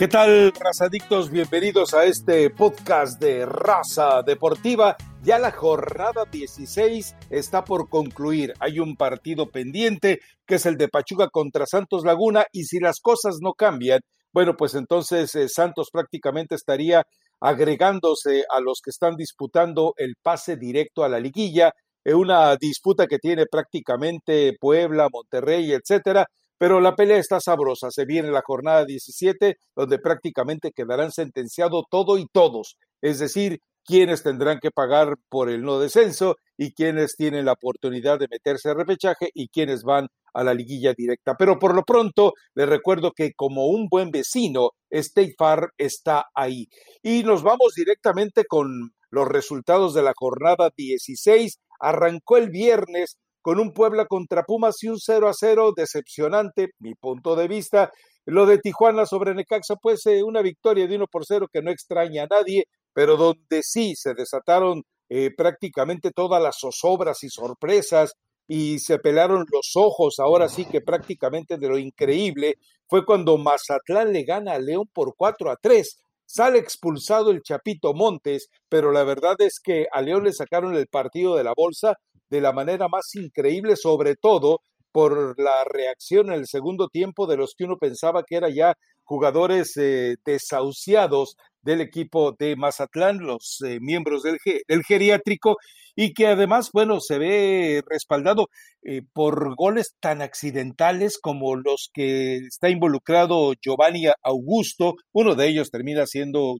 ¿Qué tal, razadictos? Bienvenidos a este podcast de Raza Deportiva. Ya la jornada 16 está por concluir. Hay un partido pendiente que es el de Pachuca contra Santos Laguna y si las cosas no cambian, bueno, pues entonces eh, Santos prácticamente estaría agregándose a los que están disputando el pase directo a la liguilla, en una disputa que tiene prácticamente Puebla, Monterrey, etcétera, pero la pelea está sabrosa. Se viene la jornada 17, donde prácticamente quedarán sentenciados todo y todos. Es decir, quienes tendrán que pagar por el no descenso y quienes tienen la oportunidad de meterse a repechaje y quienes van a la liguilla directa. Pero por lo pronto, les recuerdo que como un buen vecino, State Farm está ahí. Y nos vamos directamente con los resultados de la jornada 16. Arrancó el viernes con un Puebla contra Pumas y un 0 a 0 decepcionante, mi punto de vista. Lo de Tijuana sobre Necaxa, pues eh, una victoria de 1 por 0 que no extraña a nadie, pero donde sí se desataron eh, prácticamente todas las zozobras y sorpresas y se pelaron los ojos, ahora sí que prácticamente de lo increíble, fue cuando Mazatlán le gana a León por 4 a 3. Sale expulsado el Chapito Montes, pero la verdad es que a León le sacaron el partido de la bolsa de la manera más increíble, sobre todo por la reacción en el segundo tiempo de los que uno pensaba que eran ya jugadores eh, desahuciados del equipo de Mazatlán, los eh, miembros del, geriátrico, y que además, bueno, se ve respaldado eh, por goles tan accidentales como los que está involucrado Giovanni Augusto, uno de ellos termina siendo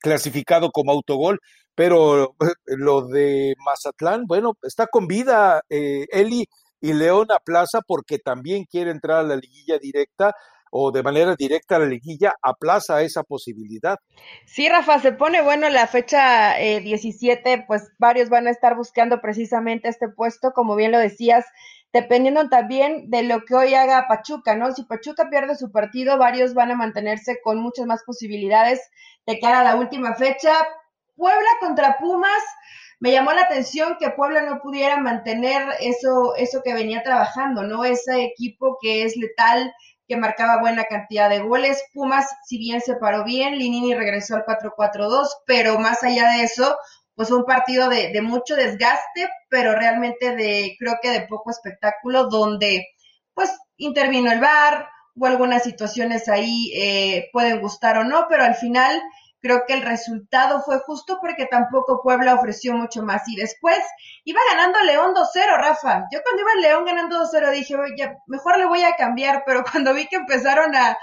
clasificado como autogol, pero eh, lo de Mazatlán, bueno, está con vida eh, Eli y Leona Plaza porque también quiere entrar a la liguilla directa o de manera directa a la liguilla, aplaza esa posibilidad. Sí, Rafa, se pone bueno la fecha eh, 17, pues varios van a estar buscando precisamente este puesto, como bien lo decías, dependiendo también de lo que hoy haga Pachuca, ¿no? Si Pachuca pierde su partido, varios van a mantenerse con muchas más posibilidades de cara a la última fecha. Puebla contra Pumas, me llamó la atención que Puebla no pudiera mantener eso, eso que venía trabajando, ¿no? Ese equipo que es letal, que marcaba buena cantidad de goles. Pumas, si bien se paró bien, Linini regresó al 4-4-2, pero más allá de eso, pues un partido de, de, mucho desgaste, pero realmente de, creo que de poco espectáculo, donde pues intervino el VAR, o algunas situaciones ahí eh, pueden gustar o no, pero al final creo que el resultado fue justo porque tampoco Puebla ofreció mucho más. Y después iba ganando León 2-0, Rafa. Yo cuando iba León ganando 2-0 dije, oye, mejor le voy a cambiar, pero cuando vi que empezaron a,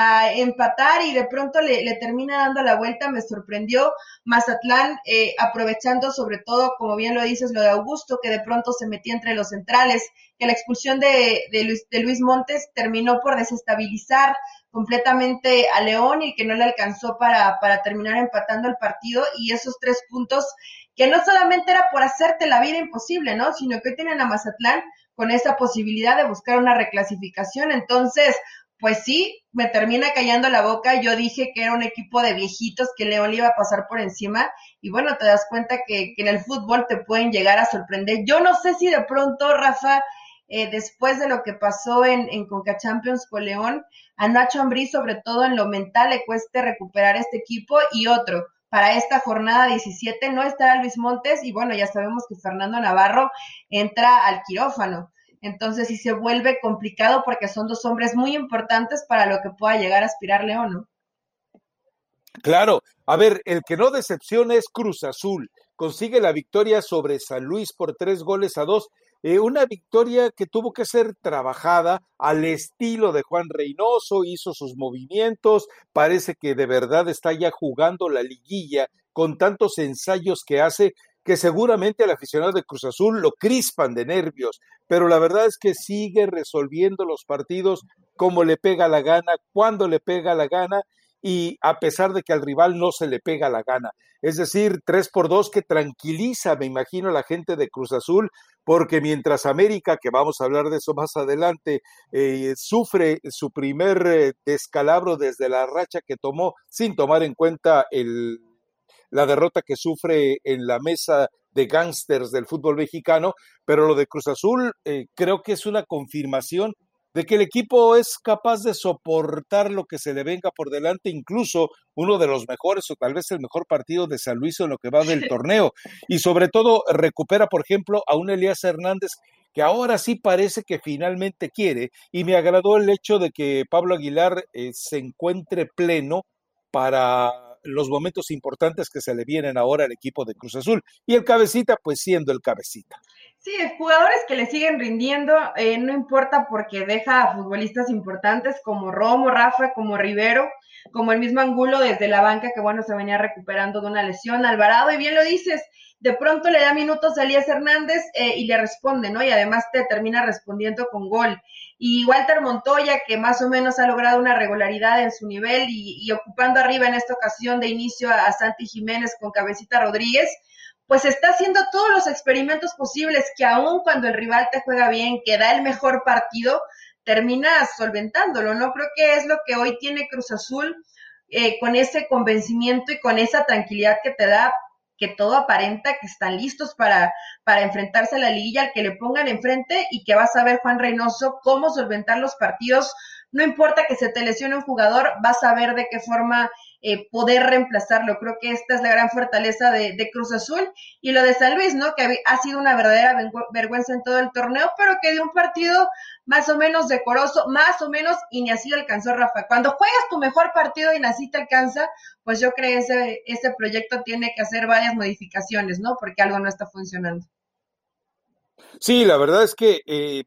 a empatar y de pronto le, le, termina dando la vuelta, me sorprendió. Mazatlán, eh, aprovechando sobre todo, como bien lo dices, lo de Augusto, que de pronto se metía entre los centrales, que la expulsión de, de, Luis, de Luis Montes terminó por desestabilizar completamente a León y que no le alcanzó para, para terminar empatando el partido y esos tres puntos que no solamente era por hacerte la vida imposible, ¿no? Sino que tienen a Mazatlán con esa posibilidad de buscar una reclasificación. Entonces, pues sí, me termina callando la boca. Yo dije que era un equipo de viejitos que León le iba a pasar por encima. Y bueno, te das cuenta que, que en el fútbol te pueden llegar a sorprender. Yo no sé si de pronto, Rafa, eh, después de lo que pasó en, en Conca Champions con León, a Nacho Ambrí, sobre todo en lo mental, le cueste recuperar este equipo. Y otro, para esta jornada 17 no estará Luis Montes. Y bueno, ya sabemos que Fernando Navarro entra al quirófano. Entonces sí se vuelve complicado porque son dos hombres muy importantes para lo que pueda llegar a aspirar León, ¿no? Claro, a ver, el que no decepciona es Cruz Azul. Consigue la victoria sobre San Luis por tres goles a dos. Eh, una victoria que tuvo que ser trabajada al estilo de Juan Reynoso, hizo sus movimientos, parece que de verdad está ya jugando la liguilla con tantos ensayos que hace que seguramente al aficionado de Cruz Azul lo crispan de nervios, pero la verdad es que sigue resolviendo los partidos como le pega la gana, cuando le pega la gana y a pesar de que al rival no se le pega la gana. Es decir, 3 por 2 que tranquiliza, me imagino, a la gente de Cruz Azul, porque mientras América, que vamos a hablar de eso más adelante, eh, sufre su primer eh, descalabro desde la racha que tomó, sin tomar en cuenta el la derrota que sufre en la mesa de gángsters del fútbol mexicano, pero lo de Cruz Azul eh, creo que es una confirmación de que el equipo es capaz de soportar lo que se le venga por delante, incluso uno de los mejores o tal vez el mejor partido de San Luis en lo que va del torneo. Y sobre todo recupera, por ejemplo, a un Elías Hernández que ahora sí parece que finalmente quiere. Y me agradó el hecho de que Pablo Aguilar eh, se encuentre pleno para los momentos importantes que se le vienen ahora al equipo de Cruz Azul. Y el cabecita, pues siendo el cabecita. Sí, jugadores que le siguen rindiendo, eh, no importa porque deja a futbolistas importantes como Romo, Rafa, como Rivero, como el mismo Angulo desde la banca, que bueno, se venía recuperando de una lesión, Alvarado, y bien lo dices, de pronto le da minutos a Elías Hernández eh, y le responde, ¿no? Y además te termina respondiendo con gol. Y Walter Montoya, que más o menos ha logrado una regularidad en su nivel y, ocupando arriba en esta ocasión de inicio a Santi Jiménez con Cabecita Rodríguez, pues está haciendo todos los experimentos posibles que aun cuando el rival te juega bien, que da el mejor partido, termina solventándolo, ¿no? Creo que es lo que hoy tiene Cruz Azul eh, con ese convencimiento y con esa tranquilidad que te da que todo aparenta que están listos para, para enfrentarse a la liguilla, al que le pongan enfrente y que va a saber Juan Reynoso cómo solventar los partidos. No importa que se te lesione un jugador, vas a ver de qué forma eh, poder reemplazarlo. Creo que esta es la gran fortaleza de, Cruz Azul y lo de San Luis, ¿no? Que ha sido una verdadera vergüenza en todo el torneo, pero que de un partido más o menos decoroso, más o menos, y ni así alcanzó Rafa. Cuando juegas tu mejor partido y ni así te alcanza, pues yo creo que ese, ese proyecto tiene que hacer varias modificaciones, ¿no? Porque algo no está funcionando. Sí, la verdad es que, eh,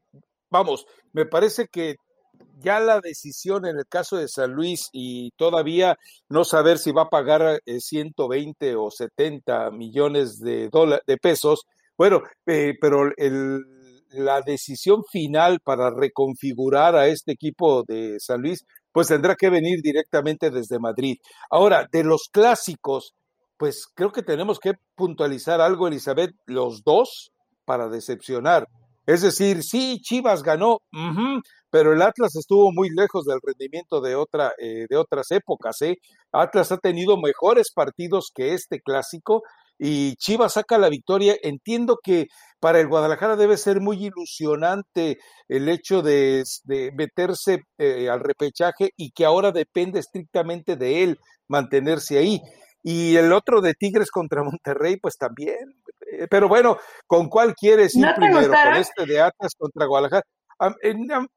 vamos, me parece que ya la decisión en el caso de San Luis y todavía no saber si va a pagar 120 eh, o 70 millones de, de pesos, bueno, eh, pero el, la decisión final para reconfigurar a este equipo de San Luis, pues tendrá que venir directamente desde Madrid. Ahora, de los clásicos, pues creo que tenemos que puntualizar algo, Elizabeth, los dos para decepcionar. Es decir, sí, Chivas ganó, pero el Atlas estuvo muy lejos del rendimiento de, otra, eh, de otras épocas. ¿eh? Atlas ha tenido mejores partidos que este clásico y Chivas saca la victoria. Entiendo que para el Guadalajara debe ser muy ilusionante el hecho de, meterse eh, al repechaje y que ahora depende estrictamente de él mantenerse ahí. Y el otro de Tigres contra Monterrey, pues también. Eh, pero bueno, ¿con cuál quieres ir primero? ¿Con este de Atlas contra Guadalajara?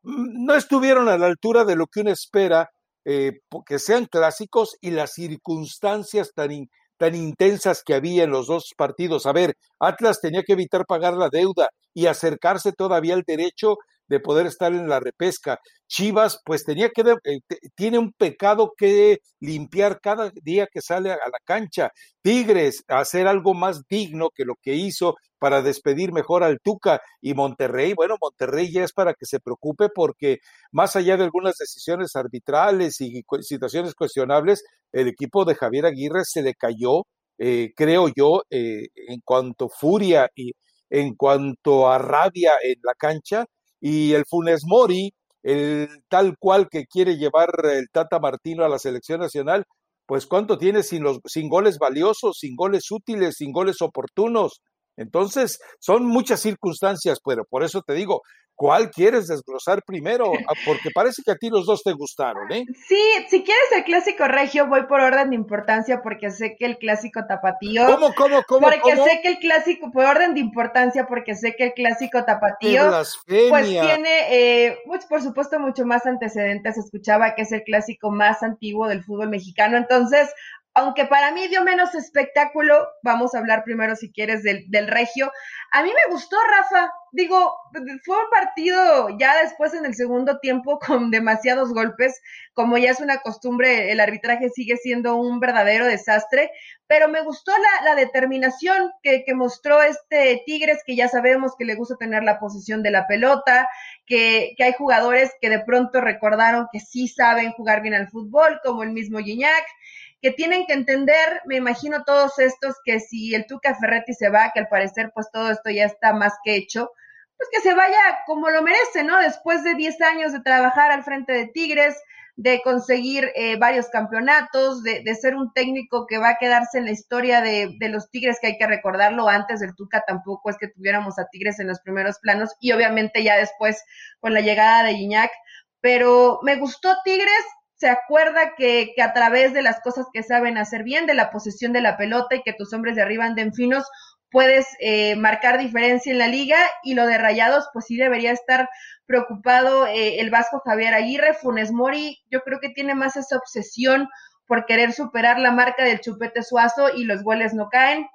No estuvieron a la altura de lo que uno espera, eh, que sean clásicos y las circunstancias tan, tan intensas que había en los dos partidos. A ver, Atlas tenía que evitar pagar la deuda y acercarse todavía al derecho de poder estar en la repesca. Chivas, pues tenía que, eh, tiene un pecado que limpiar cada día que sale a la cancha. Tigres, hacer algo más digno que lo que hizo para despedir mejor al Tuca. Y Monterrey, bueno, Monterrey ya es para que se preocupe porque más allá de algunas decisiones arbitrales y situaciones cuestionables, el equipo de Javier Aguirre se le cayó, eh, creo yo, eh, en cuanto furia y en cuanto a rabia en la cancha y el Funes Mori, el tal cual que quiere llevar el Tata Martino a la selección nacional, pues cuánto tiene sin los sin goles valiosos, sin goles útiles, sin goles oportunos. Entonces, son muchas circunstancias, pero por eso te digo, ¿Cuál quieres desglosar primero? Ah, porque parece que a ti los dos te gustaron, ¿eh? Sí, si quieres el clásico regio, voy por orden de importancia porque sé que el clásico tapatío. ¿Cómo, cómo, cómo? Porque sé que el clásico, por orden de importancia, porque sé que el clásico tapatío. Pues tiene, eh, por supuesto, mucho más antecedentes. Escuchaba que es el clásico más antiguo del fútbol mexicano. Entonces, aunque para mí dio menos espectáculo, vamos a hablar primero, si quieres, del, del, regio. A mí me gustó, Rafa. Digo, fue un partido ya después en el segundo tiempo con demasiados golpes. Como ya es una costumbre, el arbitraje sigue siendo un verdadero desastre. Pero me gustó la, la determinación que, que, mostró este Tigres, que ya sabemos que le gusta tener la posición de la pelota, que, que hay jugadores que de pronto recordaron que sí saben jugar bien al fútbol, como el mismo Gignac que tienen que entender, me imagino todos estos, que si el Tuca Ferretti se va, que al parecer pues todo esto ya está más que hecho, pues que se vaya como lo merece, ¿no? Después de 10 años de trabajar al frente de Tigres, de conseguir eh, varios campeonatos, de, ser un técnico que va a quedarse en la historia de, de, los Tigres, que hay que recordarlo, antes del Tuca tampoco es que tuviéramos a Tigres en los primeros planos y obviamente ya después con la llegada de Iñak, pero me gustó Tigres, se acuerda que, que, a través de las cosas que saben hacer bien, de la posesión de la pelota y que tus hombres de arriba anden finos, puedes eh, marcar diferencia en la liga y lo de Rayados, pues sí debería estar preocupado eh, el Vasco Javier Aguirre, Funes Mori, yo creo que tiene más esa obsesión por querer superar la marca del chupete suazo y los goles no caen.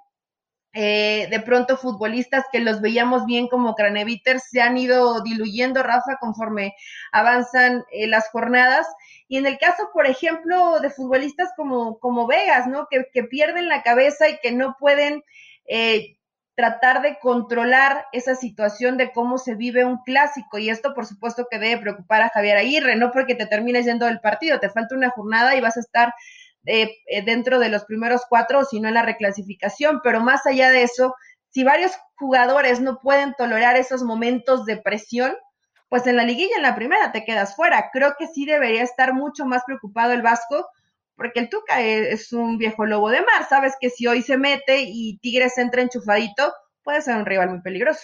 Eh, de pronto futbolistas que los veíamos bien como Craneviter se han ido diluyendo, Rafa, conforme avanzan las jornadas. Y en el caso, por ejemplo, de futbolistas como, como Vegas, ¿no? Que, que pierden la cabeza y que no pueden eh, tratar de controlar esa situación de cómo se vive un clásico. Y esto, por supuesto, que debe preocupar a Javier Aguirre, no porque te termines yendo del partido, te falta una jornada y vas a estar eh, eh, dentro de los primeros cuatro, sino en la reclasificación. Pero más allá de eso, si varios jugadores no pueden tolerar esos momentos de presión, pues en la liguilla, en la primera, te quedas fuera. Creo que sí debería estar mucho más preocupado el Vasco porque el Tuca es un viejo lobo de mar, sabes que si hoy se mete y Tigres entra enchufadito, puede ser un rival muy peligroso.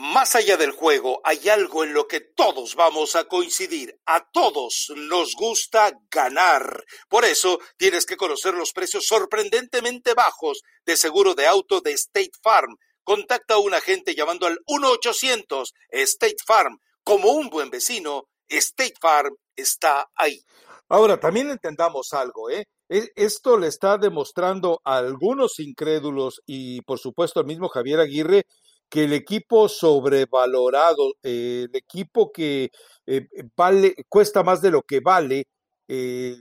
Más allá del juego, hay algo en lo que todos vamos a coincidir. A todos nos gusta ganar. Por eso tienes que conocer los precios sorprendentemente bajos de seguro de auto de State Farm. Contacta a un agente llamando al 1-800 State Farm. Como un buen vecino, State Farm está ahí. Ahora, también entendamos algo, ¿eh? E, esto le está demostrando a algunos incrédulos y por supuesto al mismo Javier Aguirre que el equipo sobrevalorado, eh, el equipo que eh, vale, cuesta más de lo que vale, eh,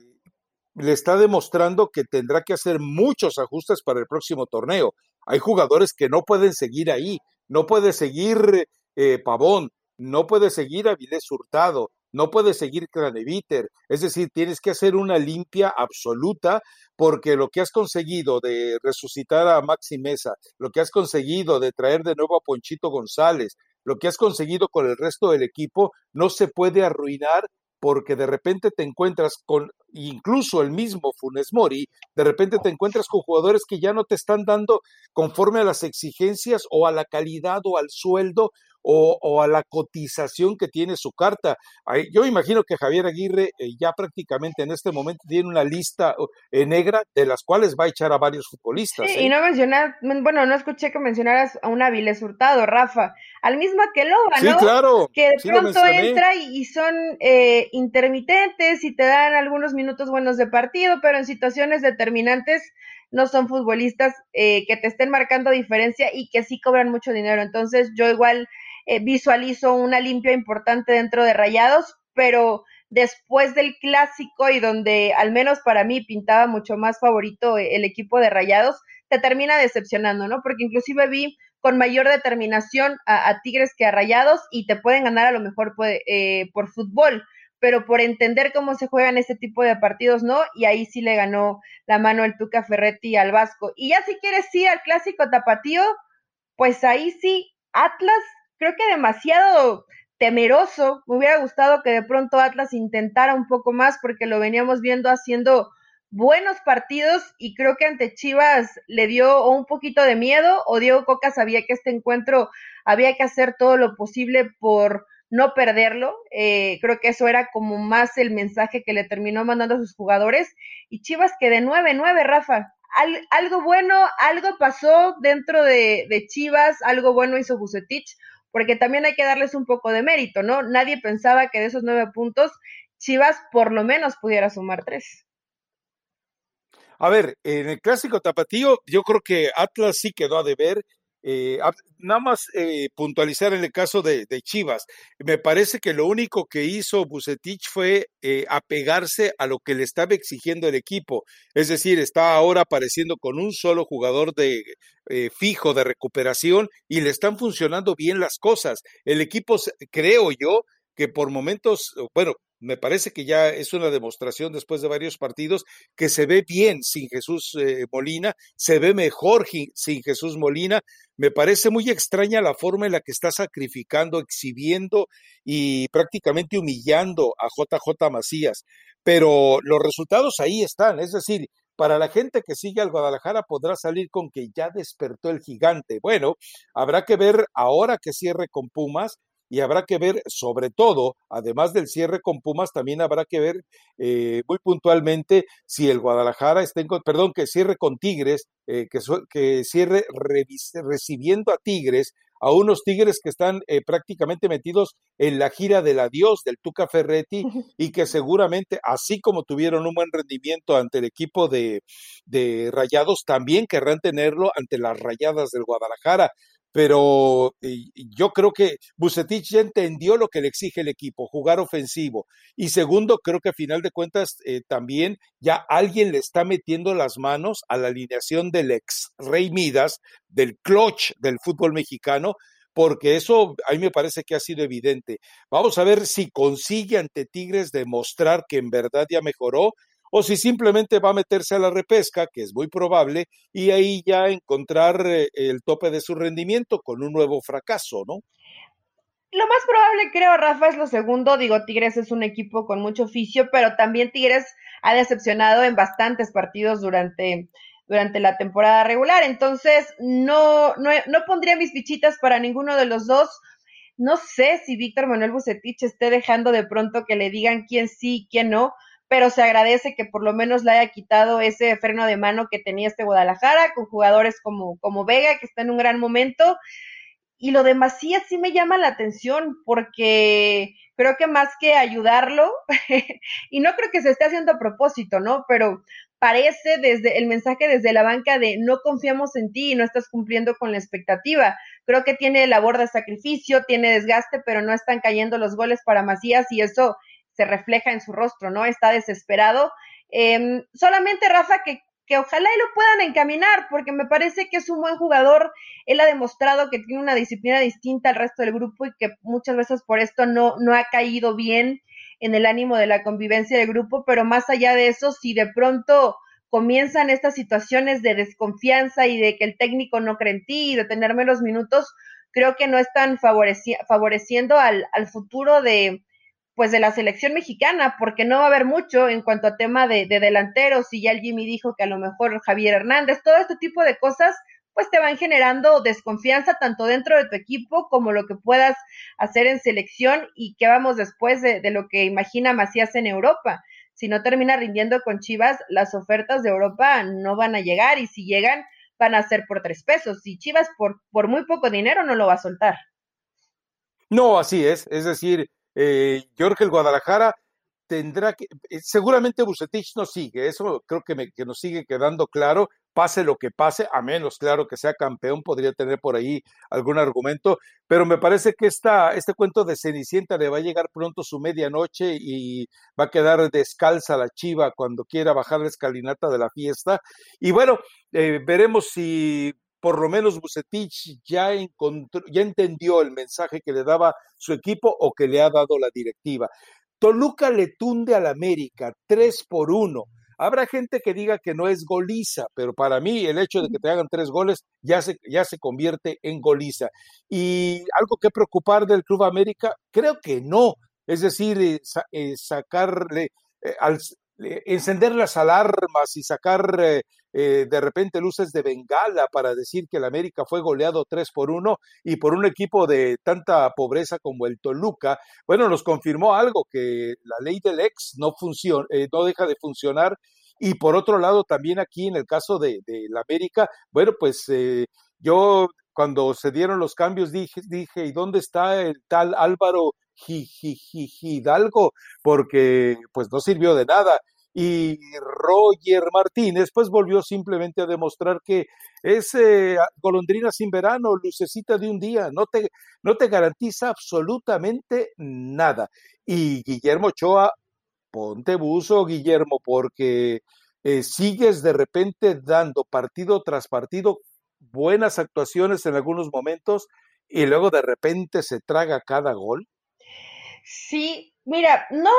le está demostrando que tendrá que hacer muchos ajustes para el próximo torneo. Hay jugadores que no pueden seguir ahí, no puede seguir Pavón, no puede seguir Avilés Hurtado, no puedes seguir Craneviter, es decir, tienes que hacer una limpia absoluta porque lo que has conseguido de resucitar a Maxi Mesa, lo que has conseguido de traer de nuevo a Ponchito González, lo que has conseguido con el resto del equipo, no se puede arruinar porque de repente te encuentras con, incluso el mismo Funes Mori, de repente te encuentras con jugadores que ya no te están dando conforme a las exigencias o a la calidad o al sueldo o, a la cotización que tiene su carta. Yo imagino que Javier Aguirre eh, ya prácticamente en este momento tiene una lista eh, negra de las cuales va a echar a varios futbolistas. Sí, y ¿eh? no mencionar, bueno, no escuché que mencionaras a un Avilés Hurtado, Rafa, al mismo que Loba, ¿no? Sí, claro. Que de pronto entra y, son intermitentes y te dan algunos minutos buenos de partido, pero en situaciones determinantes no son futbolistas que te estén marcando diferencia y que sí cobran mucho dinero. Entonces, yo igual eh, visualizo una limpia importante dentro de Rayados, pero después del clásico y donde al menos para mí pintaba mucho más favorito el equipo de Rayados, te termina decepcionando, ¿no? Porque inclusive vi con mayor determinación a, Tigres que a Rayados y te pueden ganar a lo mejor eh, por fútbol, pero por entender cómo se juegan este tipo de partidos, ¿no? Y ahí sí le ganó la mano el Tuca Ferretti al Vasco. Y ya si quieres ir al clásico tapatío, pues ahí sí, Atlas creo que demasiado temeroso. Me hubiera gustado que de pronto Atlas intentara un poco más porque lo veníamos viendo haciendo buenos partidos y creo que ante Chivas le dio un poquito de miedo o Diego Coca sabía que este encuentro había que hacer todo lo posible por no perderlo. Eh, creo que eso era como más el mensaje que le terminó mandando a sus jugadores. Y Chivas que de 9-9, Rafa. algo bueno, algo pasó dentro de, de Chivas, algo bueno hizo Bucetich porque también hay que darles un poco de mérito, ¿no? Nadie pensaba que de esos nueve puntos Chivas por lo menos pudiera sumar tres. A ver, en el clásico tapatío, yo creo que Atlas sí quedó a deber. Eh, nada más eh, puntualizar en el caso de, Chivas, me parece que lo único que hizo Bucetich fue eh, apegarse a lo que le estaba exigiendo el equipo, es decir, está ahora apareciendo con un solo jugador de fijo de recuperación y le están funcionando bien las cosas. El equipo, creo yo, que por momentos, bueno, me parece que ya es una demostración después de varios partidos que se ve bien sin Jesús eh, Molina, se ve mejor sin Jesús Molina. Me parece muy extraña la forma en la que está sacrificando, exhibiendo y prácticamente humillando a JJ Macías. Pero los resultados ahí están, es decir, para la gente que sigue al Guadalajara podrá salir con que ya despertó el gigante. Bueno, habrá que ver ahora que cierre con Pumas y habrá que ver, sobre todo, además del cierre con Pumas, también habrá que ver eh, muy puntualmente si el Guadalajara está en, perdón, que cierre con Tigres, eh, que, que cierre recibiendo a Tigres, a unos Tigres que están eh, prácticamente metidos en la gira del adiós del Tuca Ferretti y que seguramente, así como tuvieron un buen rendimiento ante el equipo de, de Rayados, también querrán tenerlo ante las Rayadas del Guadalajara pero yo creo que Bucetich ya entendió lo que le exige el equipo, jugar ofensivo. Y segundo, creo que a final de cuentas eh, también ya alguien le está metiendo las manos a la alineación del ex Rey Midas, del clutch del fútbol mexicano, porque eso a mí me parece que ha sido evidente. Vamos a ver si consigue ante Tigres demostrar que en verdad ya mejoró o si simplemente va a meterse a la repesca, que es muy probable, y ahí ya encontrar eh, el tope de su rendimiento con un nuevo fracaso, ¿no? Lo más probable, creo, Rafa, es lo segundo. Digo, Tigres es un equipo con mucho oficio, pero también Tigres ha decepcionado en bastantes partidos durante, durante la temporada regular. Entonces, no, no, no pondría mis fichitas para ninguno de los dos. No sé si Víctor Manuel Bucetich esté dejando de pronto que le digan quién sí y quién no pero se agradece que por lo menos le haya quitado ese freno de mano que tenía este Guadalajara, con jugadores como, como Vega, que está en un gran momento. Y lo de Macías sí me llama la atención, porque creo que más que ayudarlo, y no creo que se esté haciendo a propósito, ¿no? Pero parece desde el mensaje desde la banca de no confiamos en ti y no estás cumpliendo con la expectativa. Creo que tiene labor de sacrificio, tiene desgaste, pero no están cayendo los goles para Macías y eso se refleja en su rostro, ¿no? Está desesperado. Em, solamente, Rafa, que, que ojalá y lo puedan encaminar, porque me parece que es un buen jugador. Él ha demostrado que tiene una disciplina distinta al resto del grupo y que muchas veces por esto no, no ha caído bien en el ánimo de la convivencia del grupo, pero más allá de eso, si de pronto comienzan estas situaciones de desconfianza y de que el técnico no cree en ti y de tener menos minutos, creo que no están favoreciendo al, al futuro de, pues de la selección mexicana, porque no va a haber mucho en cuanto a tema de, delanteros, y ya el Jimmy dijo que a lo mejor Javier Hernández, todo este tipo de cosas, pues te van generando desconfianza tanto dentro de tu equipo como lo que puedas hacer en selección y que vamos después de, lo que imagina Macías en Europa. Si no termina rindiendo con Chivas, las ofertas de Europa no van a llegar y si llegan van a ser por tres pesos. Y Chivas por, por muy poco dinero no lo va a soltar. No, así es. Es decir, eh, Jorge el Guadalajara tendrá que, eh, seguramente Bucetich no sigue, eso creo que, me, que nos sigue quedando claro, pase lo que pase, a menos, claro, que sea campeón, podría tener por ahí algún argumento, pero me parece que esta, este cuento de Cenicienta le va a llegar pronto su medianoche y va a quedar descalza la chiva cuando quiera bajar la escalinata de la fiesta. Y bueno, eh, veremos si por lo menos Bucetich ya, encontró, ya entendió el mensaje que le daba su equipo o que le ha dado la directiva. Toluca le tunde al América 3 por 1. Habrá gente que diga que no es goliza, pero para mí el hecho de que te hagan tres goles ya se, ya se convierte en goliza. ¿Y algo que preocupar del Club América? Creo que no. Es decir, eh, eh, sacarle, eh, al, encender las alarmas y sacar eh, de repente luces de bengala para decir que el América fue goleado 3 por 1 y por un equipo de tanta pobreza como el Toluca, bueno, nos confirmó algo, que la ley del ex no funciona, eh, no deja de funcionar. Y por otro lado, también aquí en el caso de, la América, bueno, pues eh, yo cuando se dieron los cambios dije, dije, ¿y dónde está el tal Álvaro Hidalgo? Porque pues no sirvió de nada y Roger Martínez pues volvió simplemente a demostrar que es eh, golondrina sin verano, lucecita de un día, no te, no te garantiza absolutamente nada. Y Guillermo Ochoa, ponte buzo, Guillermo, porque eh, sigues de repente dando partido tras partido buenas actuaciones en algunos momentos y luego de repente se traga cada gol. Sí, mira, no,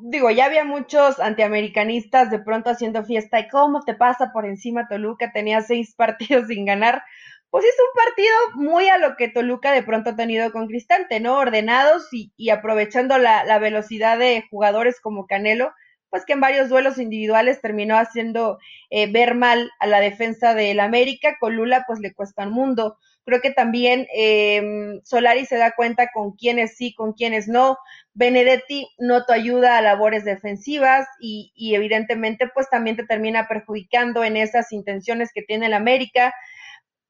digo, ya había muchos antiamericanistas de pronto haciendo fiesta y cómo te pasa por encima Toluca, tenía seis partidos sin ganar. Pues es un partido muy a lo que Toluca de pronto ha tenido con Cristante, ¿no? Ordenados y, y aprovechando la, la velocidad de jugadores como Canelo, pues que en varios duelos individuales terminó haciendo eh, ver mal a la defensa del América. Con Lula, pues le cuesta un mundo. Creo que también eh, Solari se da cuenta con quiénes sí, con quiénes no. Benedetti no te ayuda a labores defensivas y, y evidentemente pues también te termina perjudicando en esas intenciones que tiene el América.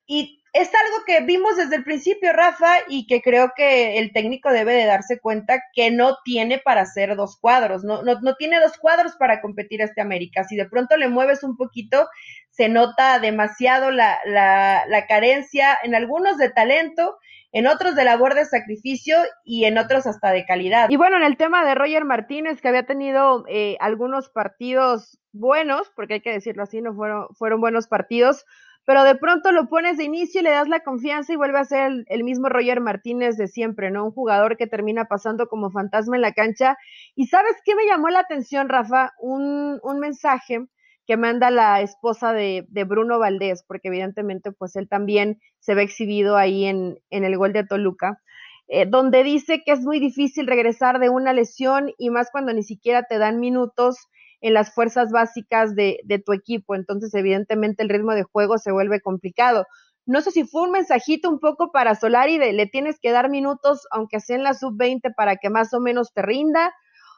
Y es algo que vimos desde el principio, Rafa, y que creo que el técnico debe de darse cuenta que no tiene para hacer dos cuadros, no, no, no tiene dos cuadros para competir este América. Si de pronto le mueves un poquito, se nota demasiado la, la, la carencia en algunos de talento, en otros de labor de sacrificio y en otros hasta de calidad. Y bueno, en el tema de Roger Martínez, que había tenido eh, algunos partidos buenos, porque hay que decirlo así, no fueron, fueron buenos partidos, pero de pronto lo pones de inicio y le das la confianza y vuelve a ser el, mismo Roger Martínez de siempre, ¿no? Un jugador que termina pasando como fantasma en la cancha. Y sabes qué me llamó la atención, Rafa? Un, un mensaje que manda la esposa de, de, Bruno Valdés, porque evidentemente pues él también se ve exhibido ahí en, en el gol de Toluca, eh, donde dice que es muy difícil regresar de una lesión y más cuando ni siquiera te dan minutos en las fuerzas básicas de, de, tu equipo. Entonces, evidentemente, el ritmo de juego se vuelve complicado. No sé si fue un mensajito un poco para Solari de le tienes que dar minutos, aunque sea en la sub-20, para que más o menos te rinda.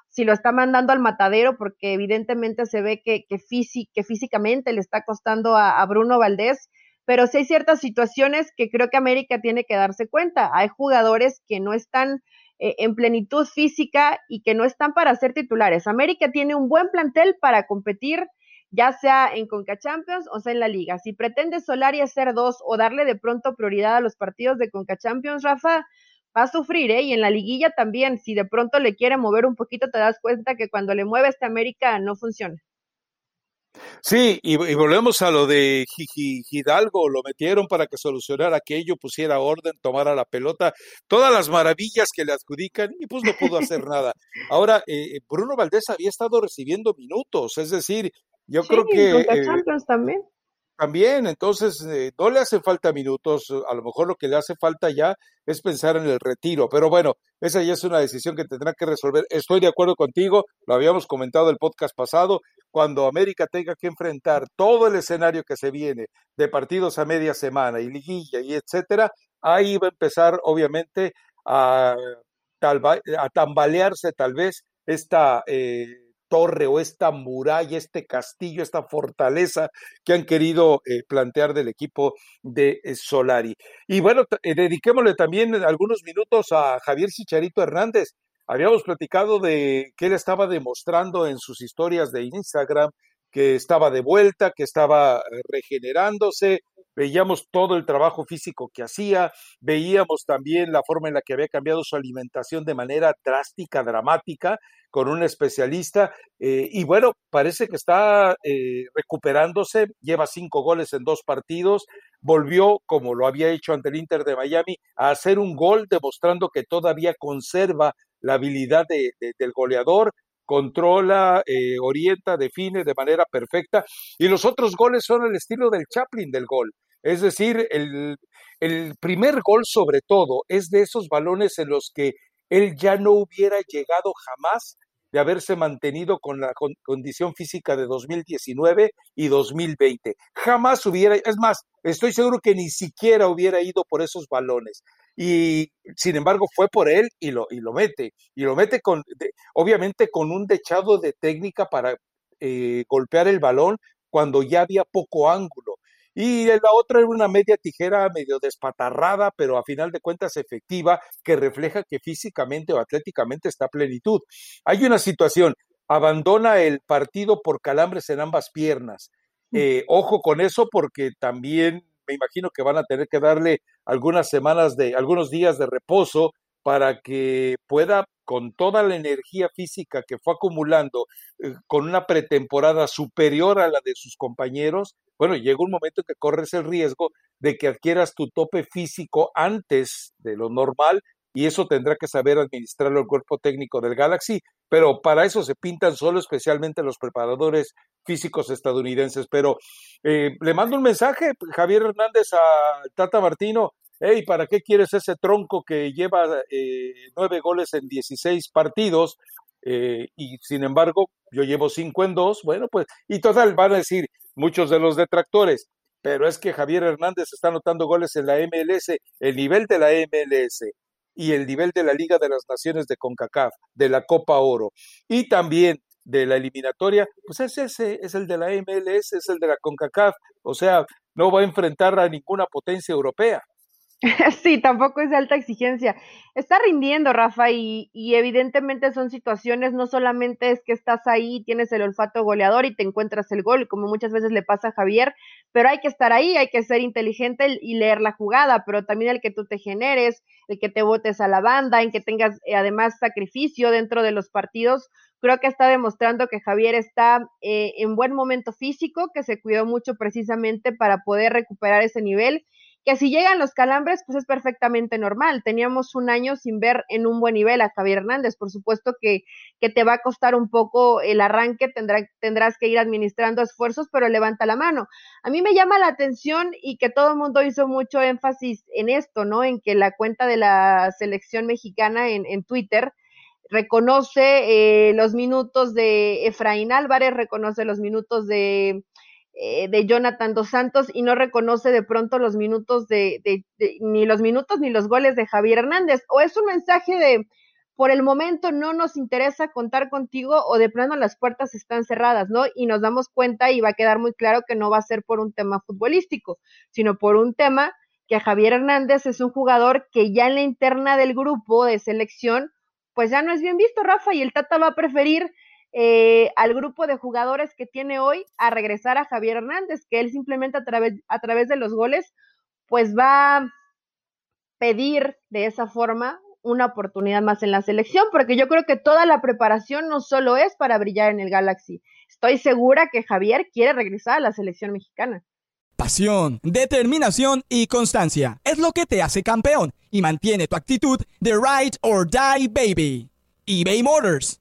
Si lo está mandando al matadero, porque evidentemente se ve que, que, que físicamente le está costando a, a Bruno Valdés. Pero sí hay ciertas situaciones que creo que América tiene que darse cuenta. Hay jugadores que no están en plenitud física y que no están para ser titulares. América tiene un buen plantel para competir, ya sea en Conca Champions o sea en la liga. Si pretende Solari hacer dos o darle de pronto prioridad a los partidos de Conca Champions, Rafa, va a sufrir, ¿eh? Y en la liguilla también, si de pronto le quiere mover un poquito, te das cuenta que cuando le mueve este América no funciona. Sí, y, y, volvemos a lo de Hidalgo, lo metieron para que solucionara aquello, pusiera orden, tomara la pelota, todas las maravillas que le adjudican y pues no pudo hacer nada. Ahora, eh, Bruno Valdés había estado recibiendo minutos, es decir, yo sí, creo que... Eh, Champions también. También, entonces, eh, no le hacen falta minutos, a lo mejor lo que le hace falta ya es pensar en el retiro, pero bueno, esa ya es una decisión que tendrá que resolver. Estoy de acuerdo contigo, lo habíamos comentado el podcast pasado, cuando América tenga que enfrentar todo el escenario que se viene de partidos a media semana y liguilla y etcétera, ahí va a empezar obviamente a, a tambalearse tal vez esta... Eh, torre o esta muralla, este castillo, esta fortaleza que han querido eh, plantear del equipo de eh, Solari. Y bueno, eh, dediquémosle también algunos minutos a Javier Chicharito Hernández. Habíamos platicado de que él estaba demostrando en sus historias de Instagram que estaba de vuelta, que estaba regenerándose, veíamos todo el trabajo físico que hacía, veíamos también la forma en la que había cambiado su alimentación de manera drástica, dramática, con un especialista, eh, y bueno, parece que está eh, recuperándose, lleva cinco goles en dos partidos, volvió, como lo había hecho ante el Inter de Miami, a hacer un gol, demostrando que todavía conserva la habilidad de, de, del goleador, controla, eh, orienta, define de manera perfecta. Y los otros goles son el estilo del Chaplin del gol. Es decir, el, el primer gol sobre todo es de esos balones en los que él ya no hubiera llegado jamás de haberse mantenido con la con, condición física de 2019 y 2020. Jamás hubiera, es más, estoy seguro que ni siquiera hubiera ido por esos balones. Y sin embargo fue por él y lo, y lo mete. Y lo mete con, obviamente con un dechado de técnica para eh, golpear el balón cuando ya había poco ángulo y la otra era una media tijera medio despatarrada, pero a final de cuentas efectiva, que refleja que físicamente o atléticamente está a plenitud. Hay una situación, abandona el partido por calambres en ambas piernas. Eh, ojo con eso porque también me imagino que van a tener que darle algunas semanas de, algunos días de reposo para que pueda con toda la energía física que fue acumulando, eh, con una pretemporada superior a la de sus compañeros, bueno, llega un momento en que corres el riesgo de que adquieras tu tope físico antes de lo normal y eso tendrá que saber administrarlo el cuerpo técnico del Galaxy, pero para eso se pintan solo especialmente los preparadores físicos estadounidenses. Pero eh, le mando un mensaje, Javier Hernández, a Tata Martino, hey, ¿para qué quieres ese tronco que lleva eh, nueve goles en 16 partidos? Eh, y sin embargo, yo llevo cinco en dos, bueno, pues, y total, van a decir muchos de los detractores, pero es que Javier Hernández está anotando goles en la MLS, el nivel de la MLS y el nivel de la Liga de las Naciones de CONCACAF, de la Copa Oro y también de la eliminatoria, pues es ese, es el de la MLS, es el de la CONCACAF, o sea, no va a enfrentar a ninguna potencia europea. Sí, tampoco es de alta exigencia. Está rindiendo, Rafa, y, y, evidentemente son situaciones, no solamente es que estás ahí, tienes el olfato goleador y te encuentras el gol, como muchas veces le pasa a Javier, pero hay que estar ahí, hay que ser inteligente y leer la jugada, pero también el que tú te generes, el que te votes a la banda, en que tengas eh, además sacrificio dentro de los partidos. Creo que está demostrando que Javier está eh, en buen momento físico, que se cuidó mucho precisamente para poder recuperar ese nivel que si llegan los calambres, pues es perfectamente normal. Teníamos un año sin ver en un buen nivel a Javier Hernández. Por supuesto que, que te va a costar un poco el arranque, tendrá, tendrás que ir administrando esfuerzos, pero levanta la mano. A mí me llama la atención y que todo el mundo hizo mucho énfasis en esto, ¿no? En que la cuenta de la selección mexicana en, en Twitter reconoce eh, los minutos de Efraín Álvarez, reconoce los minutos de eh, de Jonathan Dos Santos y no reconoce de pronto los minutos de, ni los minutos ni los goles de Javier Hernández. O es un mensaje de por el momento no nos interesa contar contigo o de plano las puertas están cerradas, ¿no? Y nos damos cuenta y va a quedar muy claro que no va a ser por un tema futbolístico, sino por un tema que Javier Hernández es un jugador que ya en la interna del grupo de selección, pues ya no es bien visto, Rafa, y el Tata va a preferir eh, al grupo de jugadores que tiene hoy a regresar a Javier Hernández, que él simplemente a través, a través de los goles, pues va a pedir de esa forma una oportunidad más en la selección, porque yo creo que toda la preparación no solo es para brillar en el Galaxy. Estoy segura que Javier quiere regresar a la selección mexicana. Pasión, determinación y constancia es lo que te hace campeón y mantiene tu actitud de ride or die baby. eBay Motors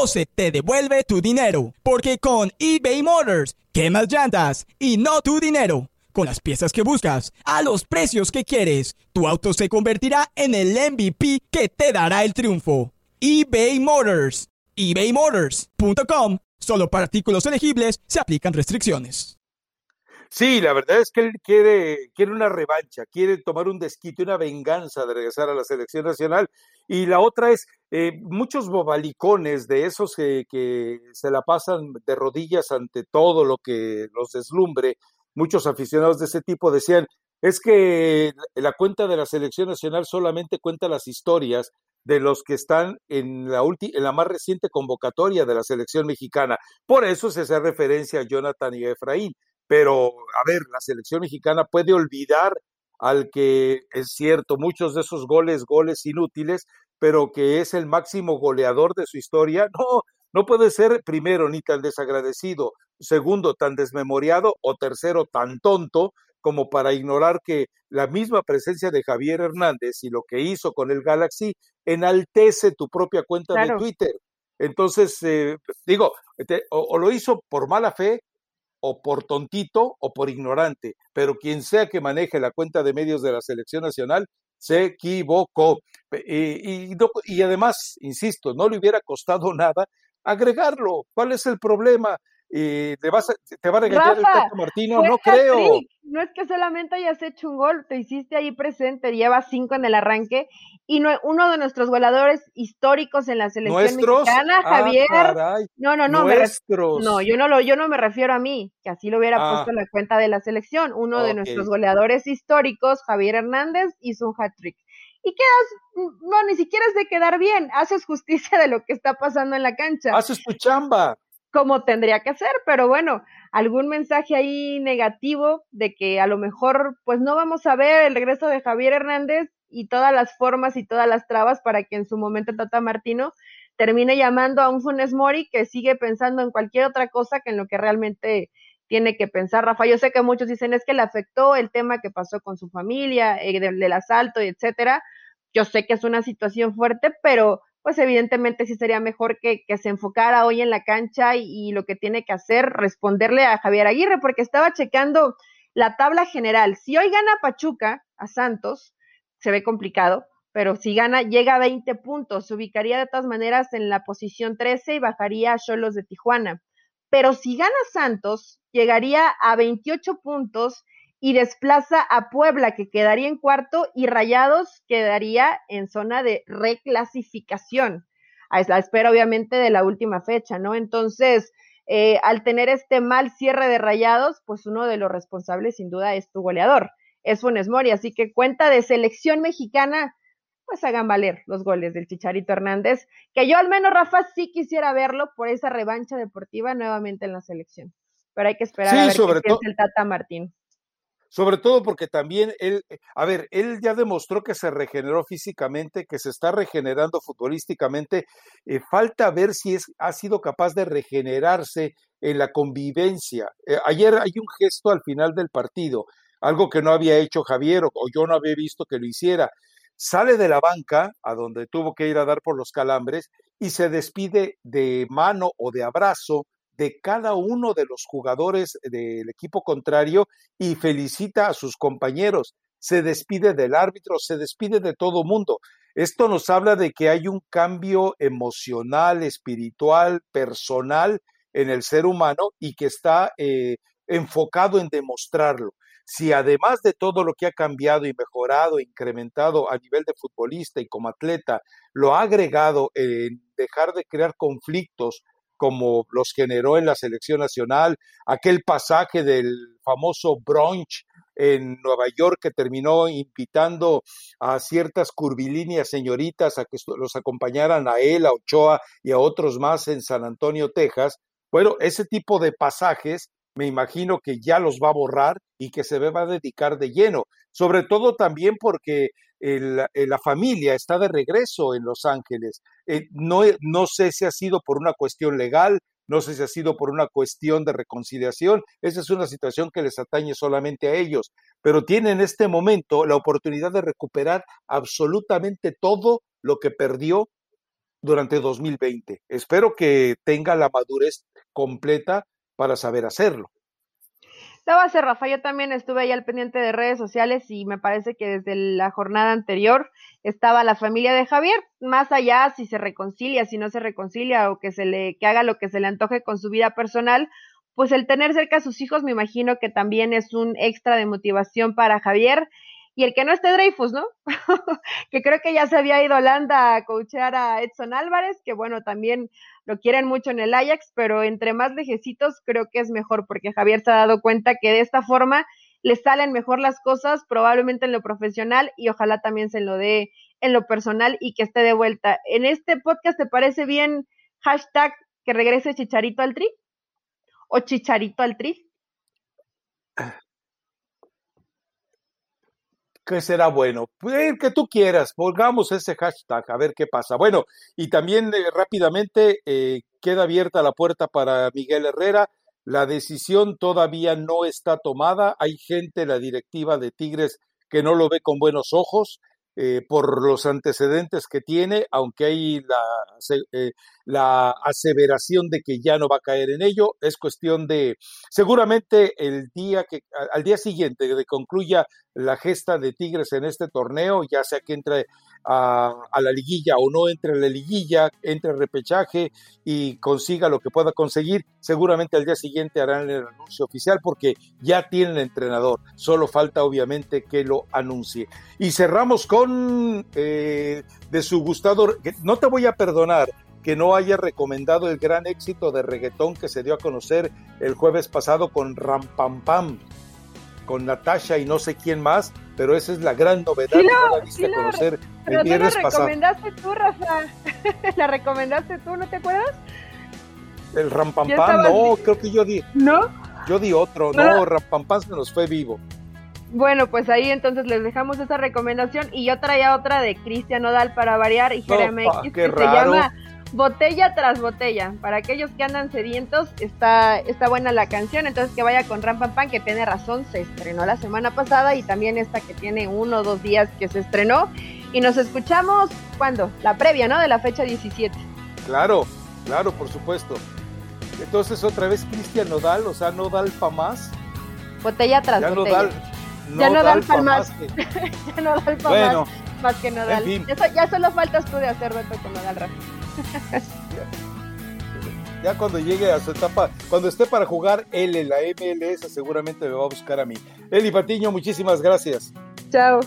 o se te devuelve tu dinero. Porque con eBay Motors, quemas llantas y no tu dinero. Con las piezas que buscas, a los precios que quieres, tu auto se convertirá en el MVP que te dará el triunfo. eBay Motors. ebaymotors.com. Solo para artículos elegibles se aplican restricciones. Sí, la verdad es que él quiere, quiere una revancha, quiere tomar un desquite, una venganza de regresar a la selección nacional. Y la otra es, eh, muchos bobalicones de esos que, se la pasan de rodillas ante todo lo que los deslumbre, muchos aficionados de ese tipo decían, es que la cuenta de la selección nacional solamente cuenta las historias de los que están en la, en la más reciente convocatoria de la selección mexicana. Por eso se hace referencia a Jonathan y a Efraín. Pero, a ver, la selección mexicana puede olvidar al que es cierto, muchos de esos goles, goles inútiles, pero que es el máximo goleador de su historia. No, no puede ser primero ni tan desagradecido, segundo tan desmemoriado o tercero tan tonto como para ignorar que la misma presencia de Javier Hernández y lo que hizo con el Galaxy enaltece tu propia cuenta de Twitter. Entonces, eh, digo, o, lo hizo por mala fe o por tontito o por ignorante, pero quien sea que maneje la cuenta de medios de la selección nacional se equivocó. Y, y, además, insisto, no le hubiera costado nada agregarlo. ¿Cuál es el problema? Y te, vas te va a regañar el Tato Martino, no creo. No es que solamente hayas hecho un gol, te hiciste ahí presente, llevas cinco en el arranque y no, uno de nuestros goleadores históricos en la selección mexicana, ah, Javier. no, no, no, no, yo no lo, yo no me refiero a mí, que así lo hubiera ah. puesto en la cuenta de la selección. Uno de nuestros goleadores históricos, Javier Hernández, hizo un hat trick. y quedas, no, ni siquiera es de quedar bien, haces justicia de lo que está pasando en la cancha. Haces tu chamba. Como tendría que hacer, pero bueno, algún mensaje ahí negativo de que a lo mejor pues no vamos a ver el regreso de Javier Hernández y todas las formas y todas las trabas para que en su momento Tata Martino termine llamando a un Funes Mori que sigue pensando en cualquier otra cosa que en lo que realmente tiene que pensar Rafa. Yo sé que muchos dicen es que le afectó el tema que pasó con su familia, eh, del, asalto, etcétera. Yo sé que es una situación fuerte, pero pues evidentemente sí sería mejor que, se enfocara hoy en la cancha y, y, lo que tiene que hacer, responderle a Javier Aguirre, porque estaba checando la tabla general. Si hoy gana Pachuca a Santos, se ve complicado, pero si gana, llega a 20 puntos, se ubicaría de todas maneras en la posición 13 y bajaría a Cholos de Tijuana. Pero si gana Santos, llegaría a 28 puntos y desplaza a Puebla, que quedaría en cuarto, y Rayados quedaría en zona de reclasificación, a la espera obviamente de la última fecha, ¿no? Entonces, eh, al tener este mal cierre de Rayados, pues uno de los responsables sin duda es tu goleador, es Funes Mori, así que cuenta de selección mexicana, pues hagan valer los goles del Chicharito Hernández, que yo al menos, Rafa, sí quisiera verlo por esa revancha deportiva nuevamente en la selección. Pero hay que esperar a ver sobre qué el Tata Martín. Sobre todo porque también él, a ver, él ya demostró que se regeneró físicamente, que se está regenerando futbolísticamente. Eh, falta ver si es, ha sido capaz de regenerarse en la convivencia. Eh, ayer hay un gesto al final del partido, algo que no había hecho Javier o yo no había visto que lo hiciera sale de la banca, a donde tuvo que ir a dar por los calambres, y se despide de mano o de abrazo de cada uno de los jugadores del equipo contrario y felicita a sus compañeros. Se despide del árbitro, se despide de todo mundo. Esto nos habla de que hay un cambio emocional, espiritual, personal en el ser humano y que está eh, enfocado en demostrarlo si además de todo lo que ha cambiado y mejorado, incrementado a nivel de futbolista y como atleta, lo ha agregado en dejar de crear conflictos como los generó en la selección nacional, aquel pasaje del famoso brunch en Nueva York que terminó invitando a ciertas curvilíneas señoritas a que los acompañaran a él, a Ochoa y a otros más en San Antonio, Texas. Bueno, ese tipo de pasajes me imagino que ya los va a borrar y que se va a dedicar de lleno, sobre todo también porque el, eh, la familia está de regreso en Los Ángeles. Eh, no, no sé si ha sido por una cuestión legal, no sé si ha sido por una cuestión de reconciliación, esa es una situación que les atañe solamente a ellos, pero tienen en este momento la oportunidad de recuperar absolutamente todo lo que perdió durante 2020. Espero que tenga la madurez completa para saber hacerlo. Lo va Rafa. Yo también estuve ahí al pendiente de redes sociales y me parece que desde la jornada anterior estaba la familia de Javier, más allá si se reconcilia, si no se reconcilia o que se le que haga lo que se le antoje con su vida personal, pues el tener cerca a sus hijos me imagino que también es un extra de motivación para Javier y el que no esté Dreyfus, ¿no? que creo que ya se había ido Holanda a coachear a Edson Álvarez, que bueno, también lo quieren mucho en el Ajax, pero entre más lejecitos creo que es mejor, porque Javier se ha dado cuenta que de esta forma le salen mejor las cosas, probablemente en lo profesional y ojalá también se lo dé en lo personal y que esté de vuelta. En este podcast, ¿te parece bien hashtag que regrese Chicharito al tri? ¿O Chicharito al tri? ¿Qué será bueno? Pues el que tú quieras, pongamos ese hashtag, a ver qué pasa. Bueno, y también eh, rápidamente eh, queda abierta la puerta para Miguel Herrera. La decisión todavía no está tomada. Hay gente, la directiva de Tigres, que no lo ve con buenos ojos. Eh, por los antecedentes que tiene, aunque hay la, eh, la aseveración de que ya no va a caer en ello, es cuestión de, seguramente el día que, al día siguiente que concluya la gesta de Tigres en este torneo, ya sea que entre a, la liguilla o no entre a la liguilla, entre repechaje y consiga lo que pueda conseguir, seguramente al día siguiente harán el anuncio oficial porque ya tienen entrenador, solo falta obviamente que lo anuncie. Y cerramos con eh, de su gustado, no te voy a perdonar, que no haya recomendado el gran éxito de reggaetón que se dio a conocer el jueves pasado con Ram Pam Pam con Natasha y no sé quién más, pero esa es la gran novedad que no la viste a conocer el viernes pasado. la recomendaste tú, Rafa. la recomendaste tú, ¿no te acuerdas? El Rampampam, no, creo que yo di. ¿No? Yo di otro, no, Rampampam se nos fue vivo. Bueno, pues ahí entonces les dejamos esa recomendación y yo traía otra de Cristian Odal para variar y Jeremy que se llama Botella tras botella. Para aquellos que andan sedientos, está, está buena la canción, entonces que vaya con Ram Pam que tiene razón, se estrenó la semana pasada y también esta que tiene uno o dos días que se estrenó. Y nos escuchamos, ¿cuándo? La previa, ¿no? De la fecha 17. Claro, claro, por supuesto. Entonces otra vez Cristian Nodal, o sea, Nodal pa más. Botella tras botella. ya no da pa más. ya no da pa más. Más que Nodal. ya solo faltas tú de hacer reto con Nodal Rafa. ya cuando llegue a su etapa, cuando esté para jugar él en la MLS, seguramente me va a buscar a mí. Eli Patiño, muchísimas gracias. Chao.